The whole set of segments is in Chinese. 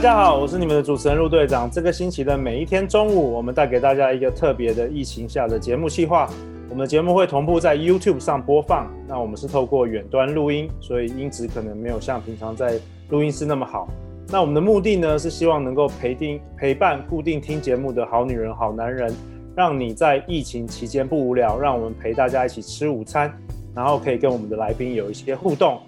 大家好，我是你们的主持人陆队长。这个星期的每一天中午，我们带给大家一个特别的疫情下的节目计划。我们的节目会同步在 YouTube 上播放。那我们是透过远端录音，所以音质可能没有像平常在录音室那么好。那我们的目的呢，是希望能够陪听、陪伴固定听节目的好女人、好男人，让你在疫情期间不无聊，让我们陪大家一起吃午餐，然后可以跟我们的来宾有一些互动。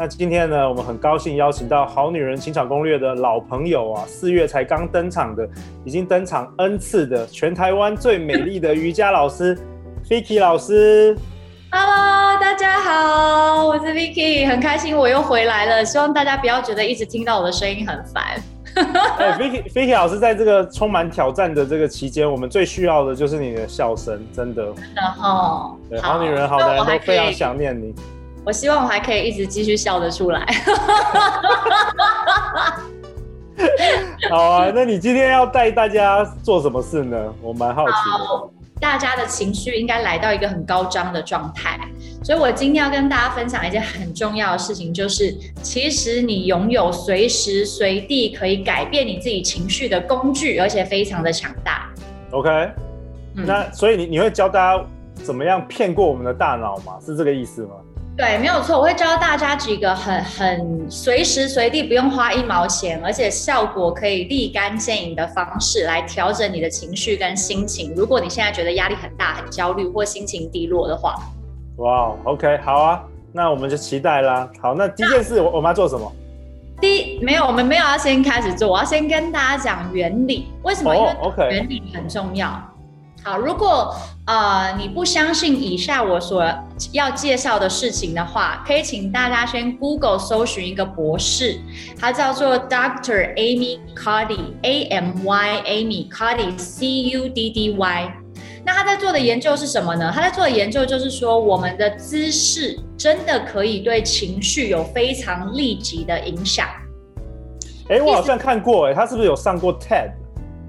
那今天呢，我们很高兴邀请到《好女人情场攻略》的老朋友啊，四月才刚登场的，已经登场 N 次的全台湾最美丽的瑜伽老师。Vicky 老师，Hello，大家好，我是 Vicky，很开心我又回来了。希望大家不要觉得一直听到我的声音很烦。哎，Vicky，Vicky 老师在这个充满挑战的这个期间，我们最需要的就是你的笑声，真的。然后，对，好女人、好男人都非常想念你。我希望我还可以一直继续笑得出来。好啊，那你今天要带大家做什么事呢？我蛮好奇的。大家的情绪应该来到一个很高涨的状态，所以我今天要跟大家分享一件很重要的事情，就是其实你拥有随时随地可以改变你自己情绪的工具，而且非常的强大。OK，嗯，那所以你你会教大家怎么样骗过我们的大脑吗？是这个意思吗？对，没有错，我会教大家几个很很随时随地不用花一毛钱，而且效果可以立竿见影的方式来调整你的情绪跟心情。如果你现在觉得压力很大、很焦虑或心情低落的话，哇，OK，好啊，那我们就期待啦。好，那第一件事我我们要做什么？第一，没有，我们没有要先开始做，我要先跟大家讲原理。为什么？因为 OK，原理很重要。Oh, okay. 好，如果呃你不相信以下我所要介绍的事情的话，可以请大家先 Google 搜寻一个博士，他叫做 Dr. Amy Cuddy，A M Y Amy Cuddy C U D D Y。那他在做的研究是什么呢？他在做的研究就是说，我们的姿势真的可以对情绪有非常立即的影响。哎、我好像看过、欸，哎，他是不是有上过 TED？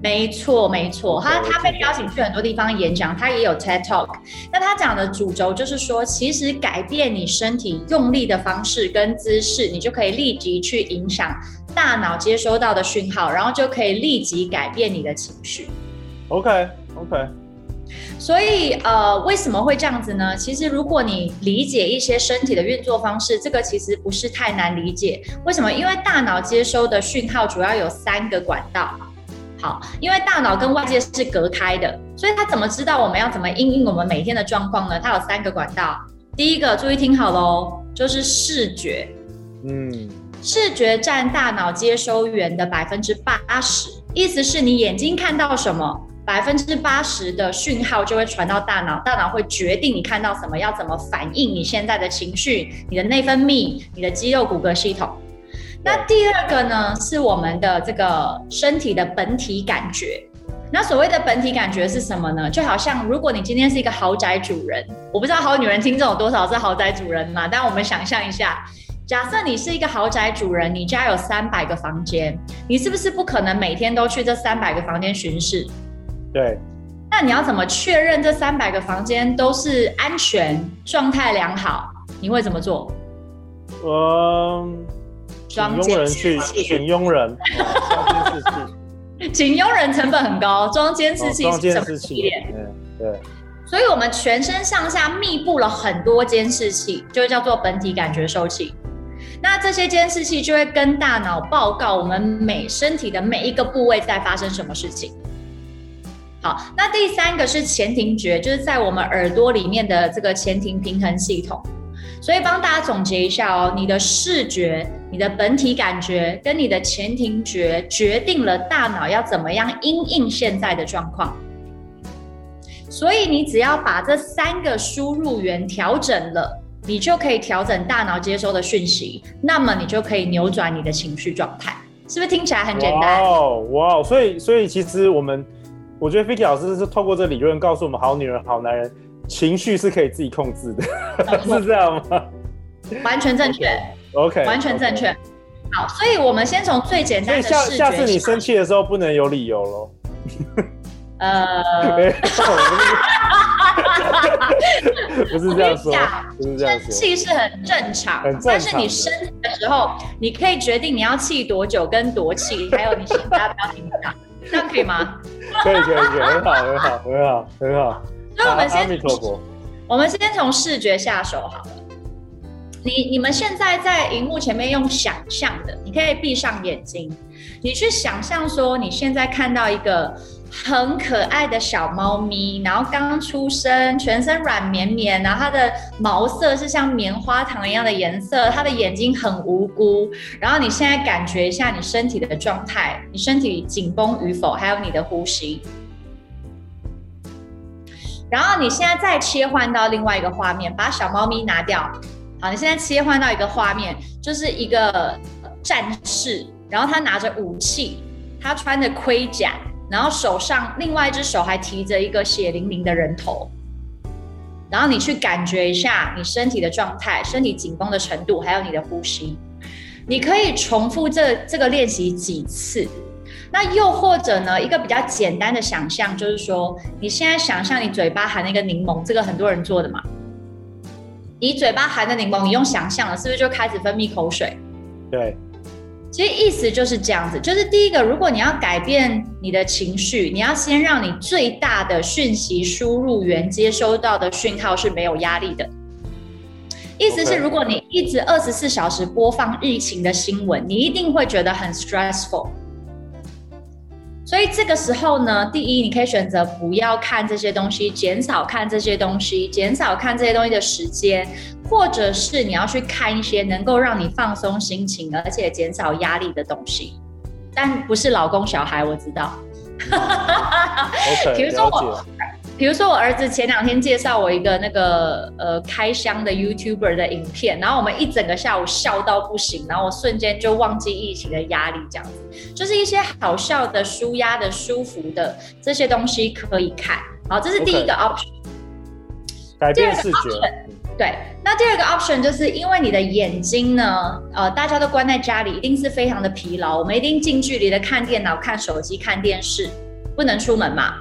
没错，没错，他他被邀请去很多地方演讲，他也有 TED Talk。那他讲的主轴就是说，其实改变你身体用力的方式跟姿势，你就可以立即去影响大脑接收到的讯号，然后就可以立即改变你的情绪。OK OK。所以呃，为什么会这样子呢？其实如果你理解一些身体的运作方式，这个其实不是太难理解。为什么？因为大脑接收的讯号主要有三个管道。好，因为大脑跟外界是隔开的，所以他怎么知道我们要怎么应应我们每天的状况呢？它有三个管道。第一个，注意听好喽，就是视觉。嗯，视觉占大脑接收源的百分之八十，意思是你眼睛看到什么，百分之八十的讯号就会传到大脑，大脑会决定你看到什么，要怎么反应你现在的情绪、你的内分泌、你的肌肉骨骼系统。那第二个呢，是我们的这个身体的本体感觉。那所谓的本体感觉是什么呢？就好像如果你今天是一个豪宅主人，我不知道好女人听众有多少是豪宅主人嘛？但我们想象一下，假设你是一个豪宅主人，你家有三百个房间，你是不是不可能每天都去这三百个房间巡视？对。那你要怎么确认这三百个房间都是安全、状态良好？你会怎么做？嗯。请佣人去，请佣人。请佣人成本很高，装监视器是什么系列？对。所以，我们全身上下密布了很多监视器，就叫做本体感觉受器。那这些监视器就会跟大脑报告我们每身体的每一个部位在发生什么事情。好，那第三个是前庭觉，就是在我们耳朵里面的这个前庭平衡系统。所以帮大家总结一下哦，你的视觉、你的本体感觉跟你的前庭觉决定了大脑要怎么样因应现在的状况。所以你只要把这三个输入源调整了，你就可以调整大脑接收的讯息，那么你就可以扭转你的情绪状态。是不是听起来很简单？哦，哇，所以所以其实我们，我觉得 Vicky 老师是透过这理论告诉我们，好女人、好男人。情绪是可以自己控制的，是这样吗？完全正确。OK，, 完全正确。Okay. 好，所以我们先从最简单的视觉。下下次你生气的时候不能有理由喽。呃，不是这样说，不是这样说。生气是很正常，很正常，但是你生气的时候，你可以决定你要气多久跟多气，还有你现在不要紧张，这样可以吗？可以，可以，可以，很好，很好，很好，很好。所以我们先，我们先从视觉下手好了。你你们现在在荧幕前面用想象的，你可以闭上眼睛，你去想象说你现在看到一个。很可爱的小猫咪，然后刚刚出生，全身软绵绵，然后它的毛色是像棉花糖一样的颜色，它的眼睛很无辜。然后你现在感觉一下你身体的状态，你身体紧绷与否，还有你的呼吸。然后你现在再切换到另外一个画面，把小猫咪拿掉。好，你现在切换到一个画面，就是一个战士，然后他拿着武器，他穿着盔甲。然后手上另外一只手还提着一个血淋淋的人头，然后你去感觉一下你身体的状态、身体紧绷的程度，还有你的呼吸。你可以重复这这个练习几次。那又或者呢，一个比较简单的想象就是说，你现在想象你嘴巴含一个柠檬，这个很多人做的嘛。你嘴巴含的柠檬，你用想象了，是不是就开始分泌口水？对。其实意思就是这样子，就是第一个，如果你要改变你的情绪，你要先让你最大的讯息输入源接收到的讯号是没有压力的。意思是，如果你一直二十四小时播放疫情的新闻，你一定会觉得很 stressful。所以这个时候呢，第一，你可以选择不要看这些东西，减少看这些东西，减少看这些东西的时间，或者是你要去看一些能够让你放松心情，而且减少压力的东西。但不是老公小孩，我知道。Okay, 比如说我。比如说，我儿子前两天介绍我一个那个呃开箱的 YouTuber 的影片，然后我们一整个下午笑到不行，然后我瞬间就忘记疫情的压力，这样子，就是一些好笑的、舒压的、舒服的这些东西可以看。好，这是第一个 option。改变视觉。对，那第二个 option 就是因为你的眼睛呢，呃，大家都关在家里，一定是非常的疲劳，我们一定近距离的看电脑、看手机、看电视，不能出门嘛。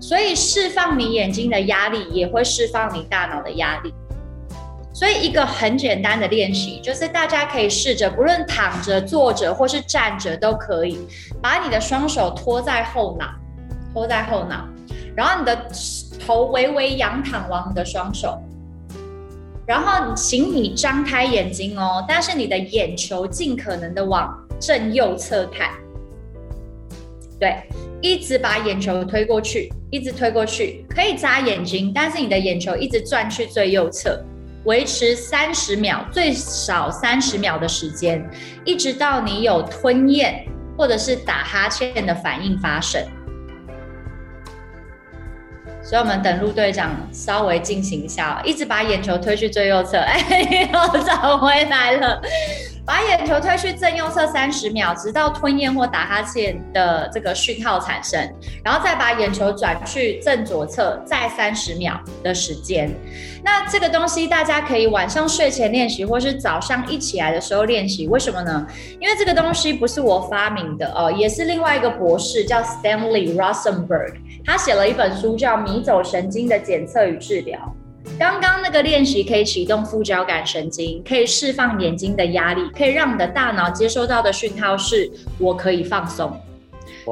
所以释放你眼睛的压力，也会释放你大脑的压力。所以一个很简单的练习，就是大家可以试着，不论躺着、坐着或是站着都可以，把你的双手托在后脑，托在后脑，然后你的头微微仰躺往你的双手，然后请你张开眼睛哦，但是你的眼球尽可能的往正右侧看，对。一直把眼球推过去，一直推过去，可以眨眼睛，但是你的眼球一直转去最右侧，维持三十秒，最少三十秒的时间，一直到你有吞咽或者是打哈欠的反应发生。所以，我们等陆队长稍微进行一下，一直把眼球推去最右侧，哎，又找回来了。把眼球推去正右侧三十秒，直到吞咽或打哈欠的这个讯号产生，然后再把眼球转去正左侧，再三十秒的时间。那这个东西大家可以晚上睡前练习，或是早上一起来的时候练习。为什么呢？因为这个东西不是我发明的哦，也是另外一个博士叫 Stanley Rosenberg，他写了一本书叫《迷走神经的检测与治疗》。刚刚那个练习可以启动副交感神经，可以释放眼睛的压力，可以让你的大脑接收到的讯号是“我可以放松”。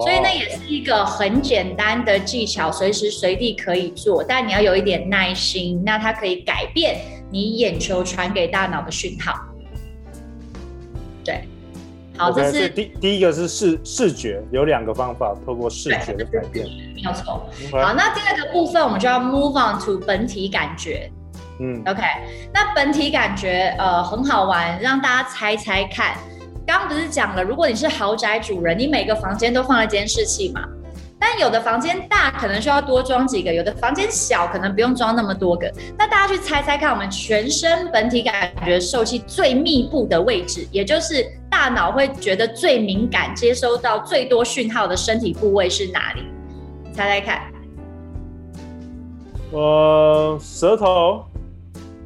所以那也是一个很简单的技巧，随时随地可以做，但你要有一点耐心。那它可以改变你眼球传给大脑的讯号。对。好，这是第第一个是视视觉，有两个方法，透过视觉的改变，没有错。好，那第二个部分我们就要 move on to 本体感觉。嗯，OK，那本体感觉呃很好玩，让大家猜猜看。刚刚不是讲了，如果你是豪宅主人，你每个房间都放了监视器嘛？但有的房间大，可能需要多装几个；有的房间小，可能不用装那么多个。那大家去猜猜看，我们全身本体感觉受器最密布的位置，也就是大脑会觉得最敏感、接收到最多讯号的身体部位是哪里？猜猜看。呃，舌头。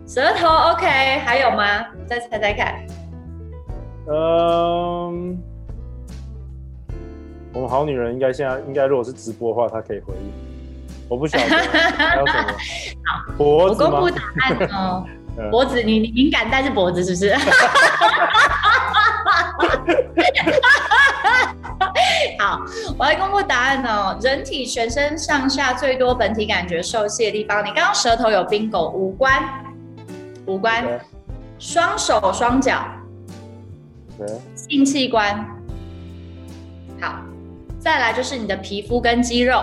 舌头 OK，还有吗？再猜猜看。嗯，我们好女人应该现在应该如果是直播的话，她可以回应。我不晓得 还有什么。好，脖子我公布答案哦。脖子，你你敏感但是脖子是不是？好，我来公布答案哦。人体全身上下最多本体感觉受器的地方，你刚刚舌头有 bingo，五官，五官，双手双脚，性器官。好，再来就是你的皮肤跟肌肉。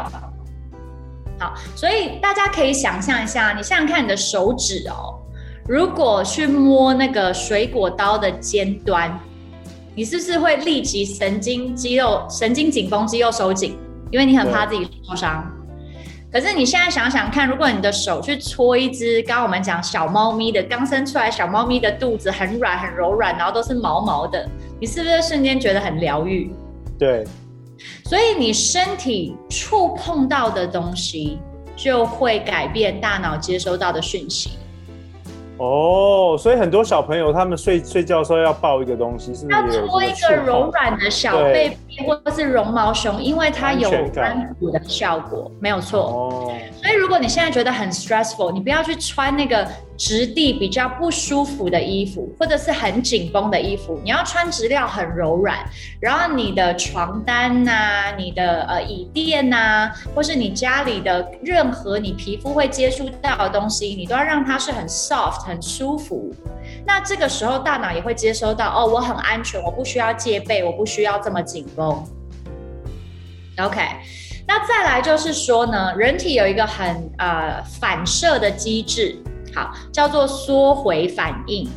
好，所以大家可以想象一下，你想想看你的手指哦。如果去摸那个水果刀的尖端，你是不是会立即神经肌肉神经紧绷，肌肉收紧？因为你很怕自己受伤。可是你现在想想看，如果你的手去搓一只，刚刚我们讲小猫咪的刚生出来小猫咪的肚子很软很柔软，然后都是毛毛的，你是不是瞬间觉得很疗愈？对。所以你身体触碰到的东西，就会改变大脑接收到的讯息。哦，所以很多小朋友他们睡睡觉的时候要抱一个东西，是不是？要搓一个柔软的小被被或者是绒毛熊，因为它有安抚的效果，没有错。哦。所以如果你现在觉得很 stressful，你不要去穿那个质地比较不舒服的衣服，或者是很紧绷的衣服，你要穿质料很柔软。然后你的床单呐、啊，你的呃椅垫呐、啊，或是你家里的任何你皮肤会接触到的东西，你都要让它是很 soft。很舒服，那这个时候大脑也会接收到哦，我很安全，我不需要戒备，我不需要这么紧绷。OK，那再来就是说呢，人体有一个很呃反射的机制，好，叫做缩回反应。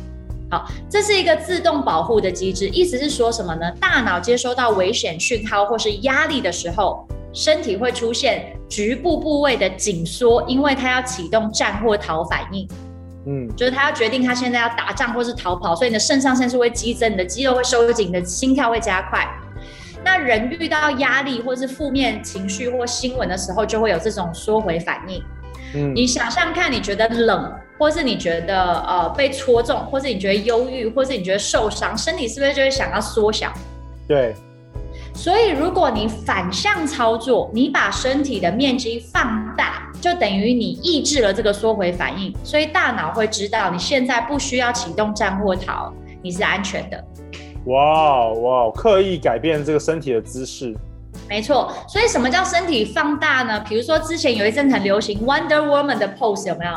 好，这是一个自动保护的机制，意思是说什么呢？大脑接收到危险讯号或是压力的时候，身体会出现局部部位的紧缩，因为它要启动战或逃反应。嗯，就是他要决定他现在要打仗或是逃跑，所以你的肾上腺素会激增，你的肌肉会收紧，你的心跳会加快。那人遇到压力或是负面情绪或新闻的时候，就会有这种缩回反应。嗯，你想象看，你觉得冷，或是你觉得呃被戳中，或是你觉得忧郁，或是你觉得受伤，身体是不是就会想要缩小？对。所以如果你反向操作，你把身体的面积放大。就等于你抑制了这个缩回反应，所以大脑会知道你现在不需要启动战或逃，你是安全的。哇哇，刻意改变这个身体的姿势。没错，所以什么叫身体放大呢？比如说之前有一阵很流行 Wonder Woman 的 pose，有没有？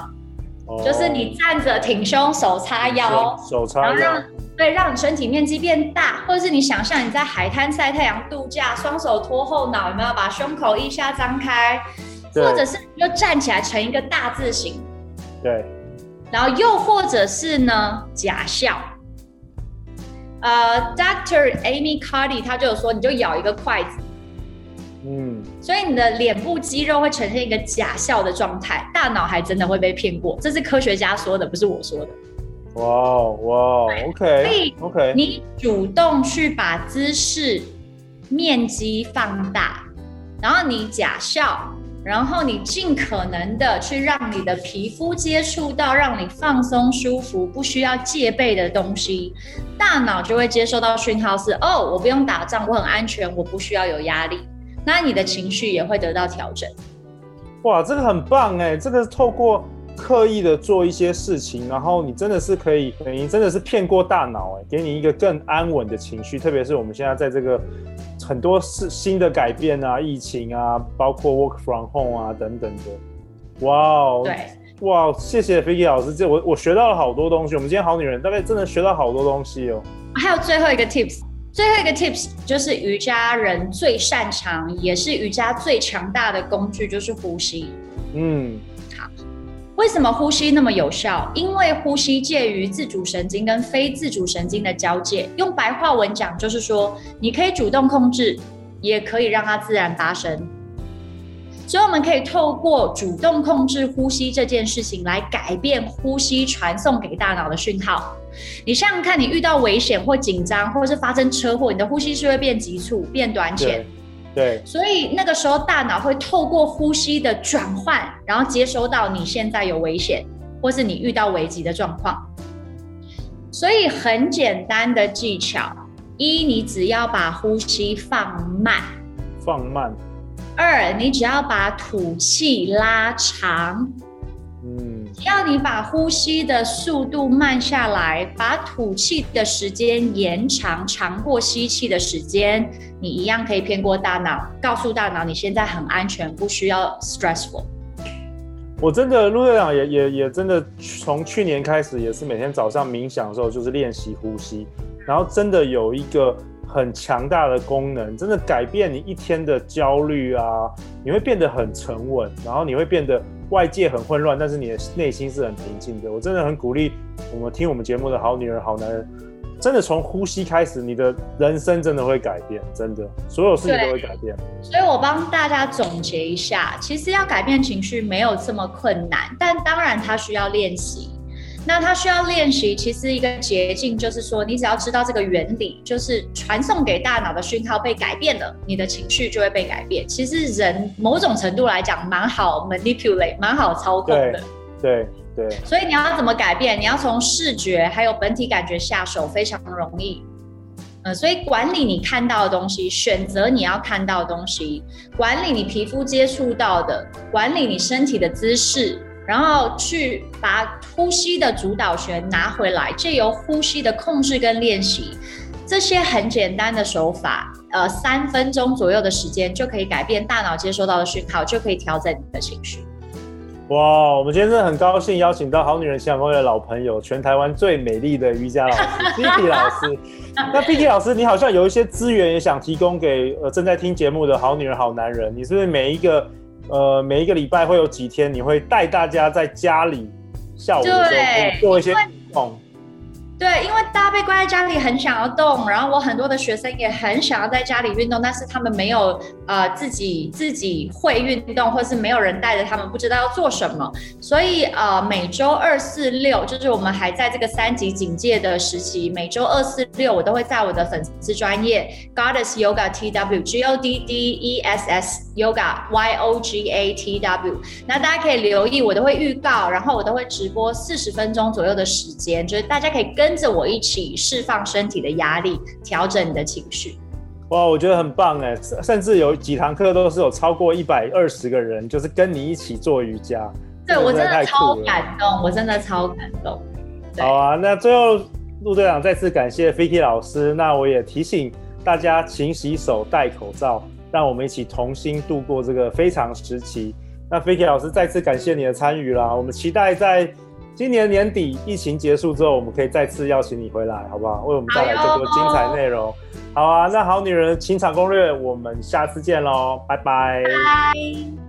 哦，就是你站着挺胸，手叉腰，手叉腰，然后让对，让你身体面积变大，或者是你想象你在海滩晒太阳度假，双手托后脑，有没有？把胸口一下张开。或者是你就站起来成一个大字形，对，然后又或者是呢假笑，呃，Dr. Amy Cardy 他就有说，你就咬一个筷子，嗯，所以你的脸部肌肉会呈现一个假笑的状态，大脑还真的会被骗过，这是科学家说的，不是我说的。哇哇，OK，所以 OK，你主动去把姿势面积放大，然后你假笑。然后你尽可能的去让你的皮肤接触到让你放松舒服、不需要戒备的东西，大脑就会接收到讯号是：哦，我不用打仗，我很安全，我不需要有压力。那你的情绪也会得到调整。哇，这个很棒哎！这个透过刻意的做一些事情，然后你真的是可以，等于真的是骗过大脑哎，给你一个更安稳的情绪。特别是我们现在在这个。很多是新的改变啊，疫情啊，包括 work from home 啊等等的，哇哦，对，哇，谢谢 Vicky 老师，这我我学到了好多东西。我们今天好女人大概真的学到好多东西哦。还有最后一个 tips，最后一个 tips 就是瑜伽人最擅长，也是瑜伽最强大的工具，就是呼吸。嗯。为什么呼吸那么有效？因为呼吸介于自主神经跟非自主神经的交界。用白话文讲，就是说你可以主动控制，也可以让它自然发生。所以我们可以透过主动控制呼吸这件事情，来改变呼吸传送给大脑的讯号。你想想看，你遇到危险或紧张，或者是发生车祸，你的呼吸是会变急促、变短浅。对，所以那个时候大脑会透过呼吸的转换，然后接收到你现在有危险，或是你遇到危急的状况。所以很简单的技巧，一，你只要把呼吸放慢，放慢；二，你只要把吐气拉长。要你把呼吸的速度慢下来，把吐气的时间延长，长过吸气的时间，你一样可以骗过大脑，告诉大脑你现在很安全，不需要 stressful。我真的陆队长也也也真的从去年开始，也是每天早上冥想的时候就是练习呼吸，然后真的有一个很强大的功能，真的改变你一天的焦虑啊，你会变得很沉稳，然后你会变得。外界很混乱，但是你的内心是很平静的。我真的很鼓励我们听我们节目的好女人、好男人，真的从呼吸开始，你的人生真的会改变，真的，所有事情都会改变。所以我帮大家总结一下，其实要改变情绪没有这么困难，但当然它需要练习。那它需要练习，其实一个捷径就是说，你只要知道这个原理，就是传送给大脑的讯号被改变了，你的情绪就会被改变。其实人某种程度来讲，蛮好 manipulate，蛮好操控的。对对。对，所以你要怎么改变？你要从视觉还有本体感觉下手，非常容易。嗯，所以管理你看到的东西，选择你要看到的东西，管理你皮肤接触到的，管理你身体的姿势。然后去把呼吸的主导权拿回来，借由呼吸的控制跟练习，这些很简单的手法，呃，三分钟左右的时间就可以改变大脑接收到的讯号，就可以调整你的情绪。哇，我们今天真的很高兴邀请到好女人情感攻略的老朋友，全台湾最美丽的瑜伽老师，Pitty 老师。那 Pitty 老师，你好像有一些资源也想提供给呃正在听节目的好女人、好男人，你是不是每一个？呃，每一个礼拜会有几天，你会带大家在家里下午的时候做一些运动。对，因为大家被关在家里很想要动，然后我很多的学生也很想要在家里运动，但是他们没有呃自己自己会运动，或是没有人带着他们，不知道要做什么。所以呃每周二四六，就是我们还在这个三级警戒的时期，每周二四六我都会在我的粉丝专业 Goddess Yoga T W G O D D E S S Yoga Y O G A T W，那大家可以留意，我都会预告，然后我都会直播四十分钟左右的时间，就是大家可以跟。跟着我一起释放身体的压力，调整你的情绪。哇，我觉得很棒哎！甚至有几堂课都是有超过一百二十个人，就是跟你一起做瑜伽。对，我真的超感动，我真的超感动。好啊，那最后陆队长再次感谢 Vicky 老师。那我也提醒大家，勤洗手、戴口罩，让我们一起同心度过这个非常时期。那 Vicky 老师再次感谢你的参与啦，我们期待在。今年年底疫情结束之后，我们可以再次邀请你回来，好不好？为我们带来更多精彩内容。好啊，那好女人情场攻略，我们下次见喽，拜拜。拜拜。